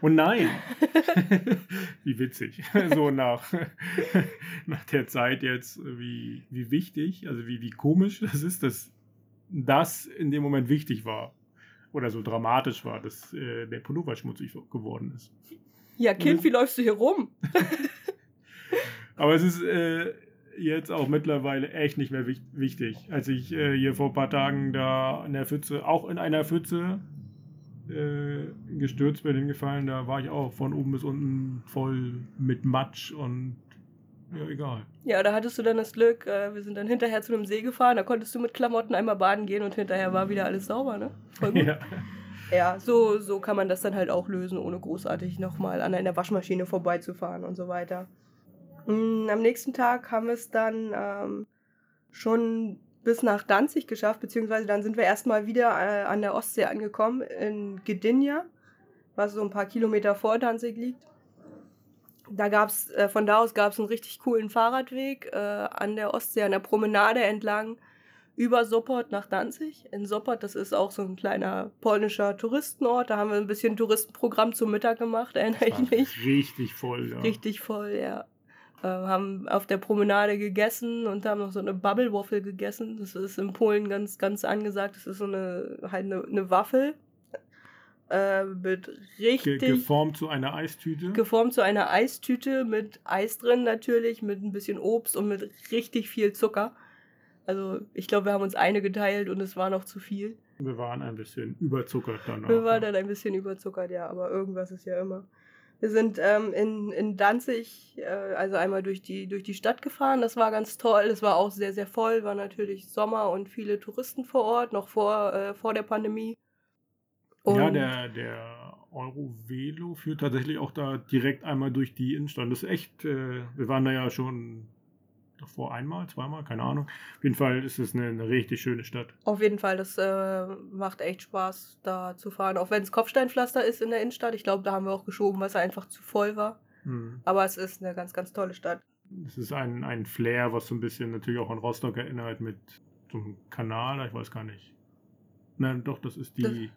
[SPEAKER 1] Oh nein! wie witzig. So nach, nach der Zeit jetzt, wie, wie wichtig, also wie, wie komisch das ist, dass das in dem Moment wichtig war. Oder so dramatisch war, dass äh, der Pullover schmutzig geworden ist.
[SPEAKER 2] Ja, Kind, wie läufst du hier rum?
[SPEAKER 1] Aber es ist äh, jetzt auch mittlerweile echt nicht mehr wich wichtig. Als ich äh, hier vor ein paar Tagen da in der Pfütze, auch in einer Pfütze äh, gestürzt bin, hingefallen, da war ich auch von oben bis unten voll mit Matsch und ja, egal.
[SPEAKER 2] Ja, da hattest du dann das Glück, äh, wir sind dann hinterher zu einem See gefahren, da konntest du mit Klamotten einmal baden gehen und hinterher war wieder alles sauber, ne? Voll gut.
[SPEAKER 1] Ja.
[SPEAKER 2] Ja, so, so kann man das dann halt auch lösen, ohne großartig nochmal an einer Waschmaschine vorbeizufahren und so weiter. Mm, Am nächsten Tag haben wir es dann ähm, schon bis nach Danzig geschafft, beziehungsweise dann sind wir erstmal wieder äh, an der Ostsee angekommen, in Gdynia, was so ein paar Kilometer vor Danzig liegt. Da gab's, äh, von da aus gab es einen richtig coolen Fahrradweg äh, an der Ostsee, an der Promenade entlang über Sopot nach Danzig. In Sopot, das ist auch so ein kleiner polnischer Touristenort. Da haben wir ein bisschen Touristenprogramm zum Mittag gemacht, erinnere ich mich.
[SPEAKER 1] Richtig voll, ja.
[SPEAKER 2] Richtig voll, ja. Äh, haben auf der Promenade gegessen und haben noch so eine Bubble Waffle gegessen. Das ist in Polen ganz, ganz angesagt. Das ist so eine, halt eine, eine Waffel. Äh, mit
[SPEAKER 1] Ge
[SPEAKER 2] richtig
[SPEAKER 1] geformt zu einer Eistüte.
[SPEAKER 2] geformt zu einer Eistüte mit Eis drin natürlich, mit ein bisschen Obst und mit richtig viel Zucker. Also ich glaube, wir haben uns eine geteilt und es war noch zu viel.
[SPEAKER 1] Wir waren ein bisschen überzuckert danach.
[SPEAKER 2] Wir waren dann ein bisschen überzuckert, ja, aber irgendwas ist ja immer. Wir sind ähm, in, in Danzig, äh, also einmal durch die, durch die Stadt gefahren. Das war ganz toll. Es war auch sehr, sehr voll. War natürlich Sommer und viele Touristen vor Ort, noch vor, äh, vor der Pandemie.
[SPEAKER 1] Ja,
[SPEAKER 2] Und-
[SPEAKER 1] der, der Eurovelo führt tatsächlich auch da direkt einmal durch die Innenstadt. Das ist echt, äh, wir waren da ja schon davor einmal, zweimal, keine Ahnung. Auf jeden Fall ist es eine, eine richtig schöne Stadt.
[SPEAKER 2] Auf jeden Fall, das äh, macht echt Spaß, da zu fahren. Auch wenn es Kopfsteinpflaster ist in der Innenstadt. Ich glaube, da haben wir auch geschoben, weil es einfach zu voll war.
[SPEAKER 1] Hm.
[SPEAKER 2] Aber es ist eine ganz, ganz tolle Stadt.
[SPEAKER 1] Es ist ein, ein Flair, was so ein bisschen natürlich auch an Rostock erinnert mit so einem Kanal, ich weiß gar nicht. Nein, doch, das ist die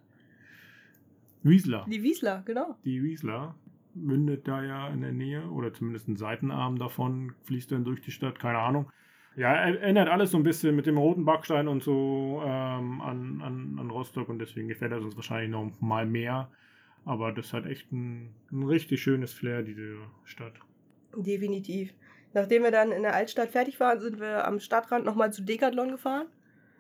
[SPEAKER 1] Wiesler.
[SPEAKER 2] Die Wiesler, genau.
[SPEAKER 1] Die Wiesler mündet da ja in der Nähe oder zumindest ein Seitenarm davon fließt dann durch die Stadt, keine Ahnung. Ja, er- erinnert alles so ein bisschen mit dem roten Backstein und so ähm, an, an, an Rostock und deswegen gefällt er uns wahrscheinlich noch mal mehr. Aber das hat echt ein, ein richtig schönes Flair, diese Stadt.
[SPEAKER 2] Definitiv. Nachdem wir dann in der Altstadt fertig waren, sind wir am Stadtrand nochmal zu Decathlon gefahren.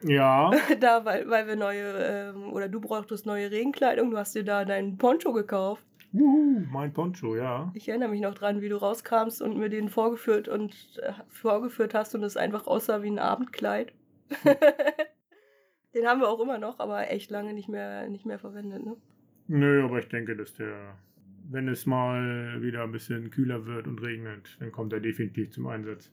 [SPEAKER 1] Ja,
[SPEAKER 2] da, weil, weil wir neue, ähm, oder du brauchtest neue Regenkleidung. Du hast dir da deinen Poncho gekauft.
[SPEAKER 1] Wuhu, mein Poncho, ja.
[SPEAKER 2] Ich erinnere mich noch dran, wie du rauskamst und mir den vorgeführt und äh, vorgeführt hast und es einfach aussah wie ein Abendkleid. den haben wir auch immer noch, aber echt lange nicht mehr, nicht mehr verwendet. Ne?
[SPEAKER 1] Nö, aber ich denke, dass der, wenn es mal wieder ein bisschen kühler wird und regnet, dann kommt er definitiv zum Einsatz.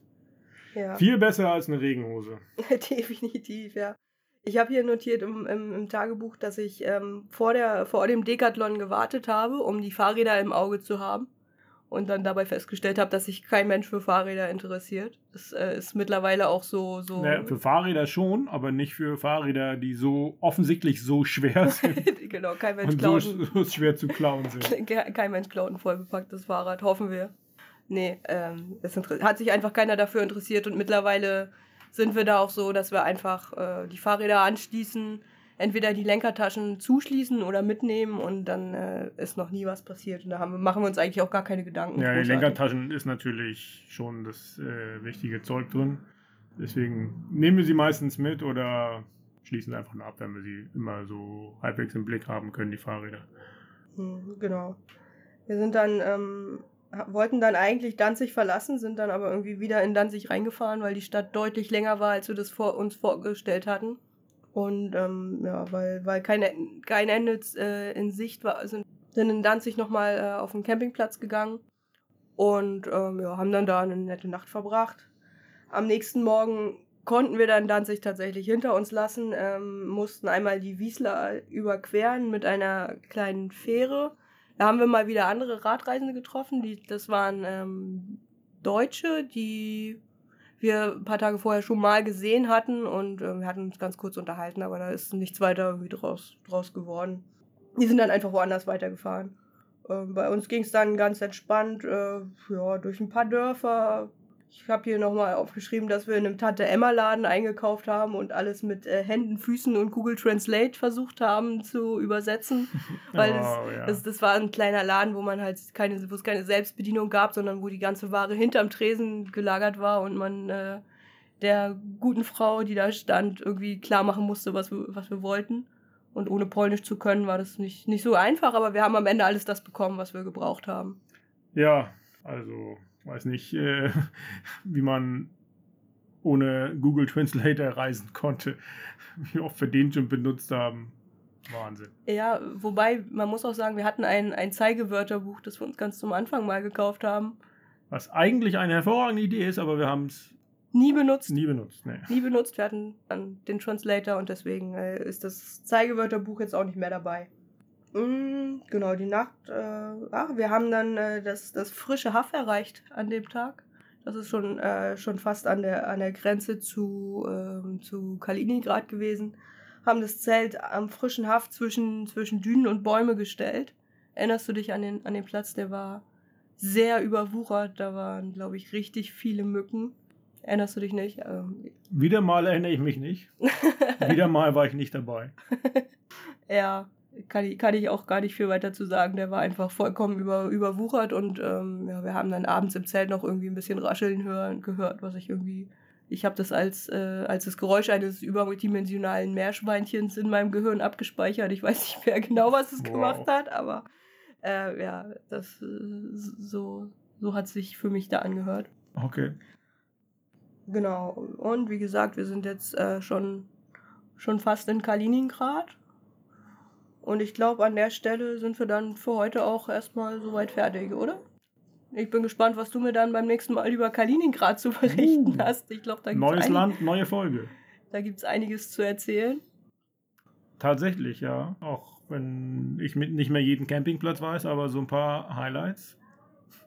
[SPEAKER 2] Ja.
[SPEAKER 1] Viel besser als eine Regenhose.
[SPEAKER 2] Definitiv, ja. Ich habe hier notiert im, im, im Tagebuch, dass ich ähm, vor, der, vor dem Decathlon gewartet habe, um die Fahrräder im Auge zu haben. Und dann dabei festgestellt habe, dass sich kein Mensch für Fahrräder interessiert. Das äh, ist mittlerweile auch so. so
[SPEAKER 1] Na, für Fahrräder schon, aber nicht für Fahrräder, die so offensichtlich so schwer sind
[SPEAKER 2] genau, kein Mensch
[SPEAKER 1] und so,
[SPEAKER 2] klaut
[SPEAKER 1] so schwer zu klauen sind.
[SPEAKER 2] ein, kein Mensch klaut ein vollbepacktes Fahrrad, hoffen wir. Nee, ähm, es inter- hat sich einfach keiner dafür interessiert und mittlerweile sind wir da auch so, dass wir einfach äh, die Fahrräder anschließen, entweder die Lenkertaschen zuschließen oder mitnehmen und dann äh, ist noch nie was passiert. Und da haben machen wir uns eigentlich auch gar keine Gedanken.
[SPEAKER 1] Ja,
[SPEAKER 2] großartig.
[SPEAKER 1] Lenkertaschen ist natürlich schon das äh, wichtige Zeug drin. Deswegen nehmen wir sie meistens mit oder schließen einfach nur ab, wenn wir sie immer so halbwegs im Blick haben können, die Fahrräder.
[SPEAKER 2] Hm, Genau. Wir sind dann, ähm, wollten dann eigentlich Danzig verlassen, sind dann aber irgendwie wieder in Danzig reingefahren, weil die Stadt deutlich länger war, als wir das vor uns vorgestellt hatten. Und ähm, ja, weil, weil kein, kein Ende äh, in Sicht war, sind, sind in Danzig nochmal äh, auf den Campingplatz gegangen und ähm, ja, haben dann da eine nette Nacht verbracht. Am nächsten Morgen konnten wir dann Danzig tatsächlich hinter uns lassen, ähm, mussten einmal die Wiesler überqueren mit einer kleinen Fähre. Da haben wir mal wieder andere Radreisende getroffen. Die, das waren ähm, Deutsche, die wir ein paar Tage vorher schon mal gesehen hatten und äh, wir hatten uns ganz kurz unterhalten, aber da ist nichts weiter irgendwie draus, draus geworden. Die sind dann einfach woanders weitergefahren. Äh, bei uns ging es dann ganz entspannt äh, ja, durch ein paar Dörfer, ich habe hier nochmal aufgeschrieben, dass wir in einem Tante-Emma-Laden eingekauft haben und alles mit äh, Händen, Füßen und Google Translate versucht haben zu übersetzen. Weil oh, das, ja. das, das, war ein kleiner Laden, wo man halt keine, wo es keine Selbstbedienung gab, sondern wo die ganze Ware hinterm Tresen gelagert war und man äh, der guten Frau, die da stand, irgendwie klar machen musste, was wir, was wir wollten. Und ohne Polnisch zu können, war das nicht, nicht so einfach, aber wir haben am Ende alles das bekommen, was wir gebraucht haben.
[SPEAKER 1] Ja, also weiß nicht, äh, wie man ohne Google Translator reisen konnte. Wie oft wir den schon benutzt haben. Wahnsinn.
[SPEAKER 2] Ja, wobei, man muss auch sagen, wir hatten ein, ein Zeigewörterbuch, das wir uns ganz zum Anfang mal gekauft haben.
[SPEAKER 1] Was eigentlich eine hervorragende Idee ist, aber wir haben es
[SPEAKER 2] nie benutzt.
[SPEAKER 1] Nie benutzt,
[SPEAKER 2] nee. Nie benutzt. Wir hatten dann den Translator und deswegen äh, ist das Zeigewörterbuch jetzt auch nicht mehr dabei. Mm, genau, die Nacht. Äh, ach, wir haben dann äh, das, das frische Haff erreicht an dem Tag. Das ist schon, äh, schon fast an der, an der Grenze zu, ähm, zu Kaliningrad gewesen. Haben das Zelt am frischen Haff zwischen, zwischen Dünen und Bäume gestellt. Erinnerst du dich an den, an den Platz? Der war sehr überwuchert. Da waren, glaube ich, richtig viele Mücken. Erinnerst du dich nicht? Ähm,
[SPEAKER 1] Wieder mal erinnere ich mich nicht. Wieder mal war ich nicht dabei.
[SPEAKER 2] ja, kann ich, kann ich auch gar nicht viel weiter zu sagen. Der war einfach vollkommen über, überwuchert und ähm, ja, wir haben dann abends im Zelt noch irgendwie ein bisschen rascheln hören, gehört, was ich irgendwie. Ich habe das als, äh, als das Geräusch eines überdimensionalen Meerschweinchens in meinem Gehirn abgespeichert. Ich weiß nicht mehr genau, was es wow. gemacht hat, aber äh, ja, das äh, so, so hat sich für mich da angehört.
[SPEAKER 1] Okay.
[SPEAKER 2] Genau. Und wie gesagt, wir sind jetzt äh, schon, schon fast in Kaliningrad. Und ich glaube, an der Stelle sind wir dann für heute auch erstmal soweit fertig, oder? Ich bin gespannt, was du mir dann beim nächsten Mal über Kaliningrad zu berichten uh, hast. Ich glaube, da
[SPEAKER 1] gibt's Neues Land, neue Folge.
[SPEAKER 2] Da gibt es einiges zu erzählen.
[SPEAKER 1] Tatsächlich, ja. Auch wenn ich mit nicht mehr jeden Campingplatz weiß, aber so ein paar Highlights.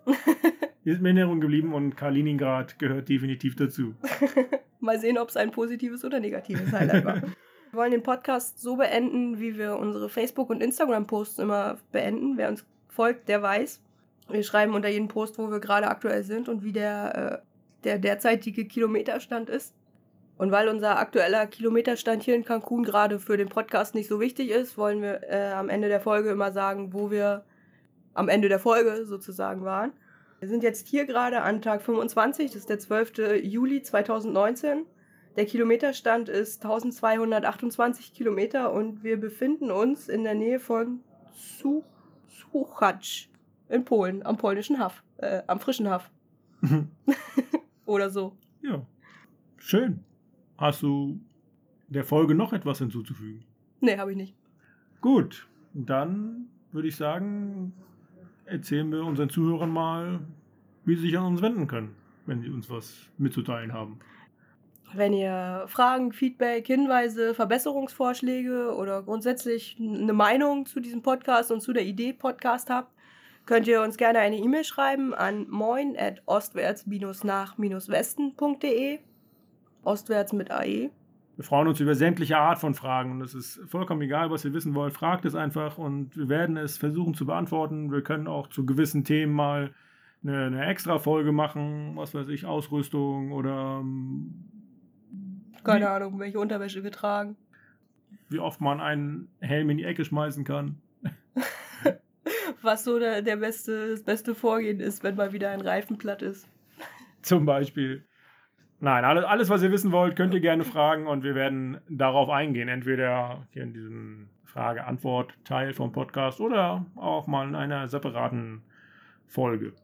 [SPEAKER 1] ist mir in Erinnerung geblieben und Kaliningrad gehört definitiv dazu.
[SPEAKER 2] Mal sehen, ob es ein positives oder negatives Highlight war. Wir wollen den Podcast so beenden, wie wir unsere Facebook- und Instagram-Posts immer beenden. Wer uns folgt, der weiß. Wir schreiben unter jedem Post, wo wir gerade aktuell sind und wie der, äh, der derzeitige Kilometerstand ist. Und weil unser aktueller Kilometerstand hier in Cancun gerade für den Podcast nicht so wichtig ist, wollen wir äh, am Ende der Folge immer sagen, wo wir am Ende der Folge sozusagen waren. Wir sind jetzt hier gerade an Tag 25, das ist der 12. Juli 2019. Der Kilometerstand ist 1228 Kilometer und wir befinden uns in der Nähe von Such Suchacz in Polen, am polnischen Haff, äh, am frischen Haff. Oder so.
[SPEAKER 1] Ja. Schön. Hast du der Folge noch etwas hinzuzufügen?
[SPEAKER 2] Nee, habe ich nicht.
[SPEAKER 1] Gut, dann würde ich sagen, erzählen wir unseren Zuhörern mal, wie sie sich an uns wenden können, wenn sie uns was mitzuteilen haben.
[SPEAKER 2] Wenn ihr Fragen, Feedback, Hinweise, Verbesserungsvorschläge oder grundsätzlich eine Meinung zu diesem Podcast und zu der Idee Podcast habt, könnt ihr uns gerne eine E-Mail schreiben an moin at ostwärts-nach-westen.de. Ostwärts mit AE.
[SPEAKER 1] Wir freuen uns über sämtliche Art von Fragen und es ist vollkommen egal, was ihr wissen wollt. Fragt es einfach und wir werden es versuchen zu beantworten. Wir können auch zu gewissen Themen mal eine, eine extra Folge machen, was weiß ich, Ausrüstung oder ähm,
[SPEAKER 2] keine Wie, Ahnung, welche Unterwäsche wir tragen.
[SPEAKER 1] Wie oft man einen Helm in die Ecke schmeißen kann.
[SPEAKER 2] was so der, der beste, das beste Vorgehen ist, wenn mal wieder ein Reifen platt ist.
[SPEAKER 1] Zum Beispiel. Nein, alles, alles, was ihr wissen wollt, könnt ihr gerne fragen und wir werden darauf eingehen. Entweder hier in diesem Frage-Antwort-Teil vom Podcast oder auch mal in einer separaten Folge.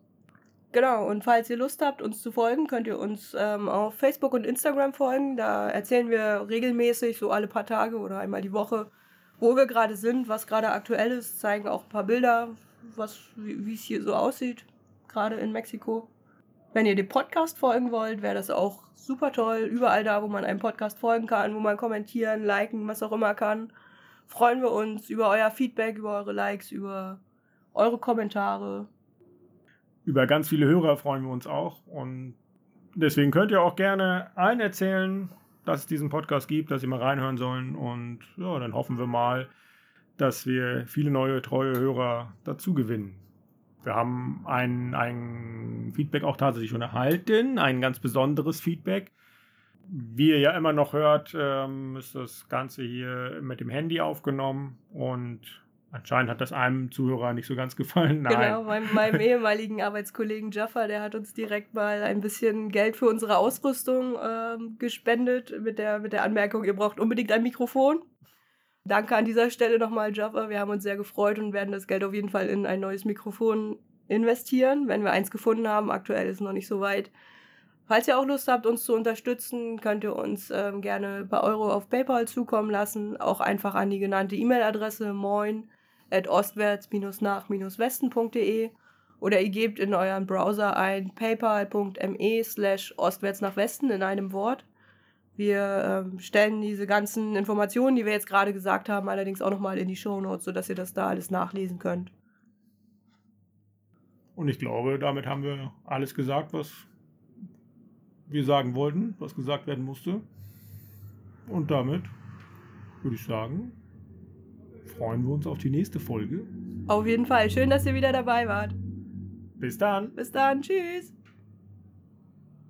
[SPEAKER 2] Genau, und falls ihr Lust habt, uns zu folgen, könnt ihr uns ähm, auf Facebook und Instagram folgen. Da erzählen wir regelmäßig, so alle paar Tage oder einmal die Woche, wo wir gerade sind, was gerade aktuell ist, zeigen auch ein paar Bilder, wie es hier so aussieht, gerade in Mexiko. Wenn ihr dem Podcast folgen wollt, wäre das auch super toll. Überall da, wo man einem Podcast folgen kann, wo man kommentieren, liken, was auch immer kann, freuen wir uns über euer Feedback, über eure Likes, über eure Kommentare.
[SPEAKER 1] Über ganz viele Hörer freuen wir uns auch. Und deswegen könnt ihr auch gerne allen erzählen, dass es diesen Podcast gibt, dass sie mal reinhören sollen. Und ja, dann hoffen wir mal, dass wir viele neue, treue Hörer dazu gewinnen. Wir haben ein, ein Feedback auch tatsächlich schon erhalten, ein ganz besonderes Feedback. Wie ihr ja immer noch hört, ähm, ist das Ganze hier mit dem Handy aufgenommen und anscheinend hat das einem Zuhörer nicht so ganz gefallen.
[SPEAKER 2] Nein. Genau, meinem, meinem ehemaligen Arbeitskollegen Jaffa, der hat uns direkt mal ein bisschen Geld für unsere Ausrüstung ähm, gespendet mit der, mit der Anmerkung, ihr braucht unbedingt ein Mikrofon. Danke an dieser Stelle nochmal, Jaffa. Wir haben uns sehr gefreut und werden das Geld auf jeden Fall in ein neues Mikrofon investieren, wenn wir eins gefunden haben. Aktuell ist es noch nicht so weit. Falls ihr auch Lust habt, uns zu unterstützen, könnt ihr uns ähm, gerne bei Euro auf PayPal zukommen lassen. Auch einfach an die genannte E-Mail-Adresse moin ostwärts-nach-westen.de oder ihr gebt in euren Browser ein paypal.me slash ostwärts nach Westen in einem Wort. Wir ähm, stellen diese ganzen Informationen, die wir jetzt gerade gesagt haben, allerdings auch nochmal in die Show Notes, sodass ihr das da alles nachlesen könnt.
[SPEAKER 1] Und ich glaube, damit haben wir alles gesagt, was wir sagen wollten, was gesagt werden musste. Und damit würde ich sagen, freuen wir uns auf die nächste Folge.
[SPEAKER 2] Auf jeden Fall. Schön, dass ihr wieder dabei wart.
[SPEAKER 1] Bis dann.
[SPEAKER 2] Bis dann. Tschüss.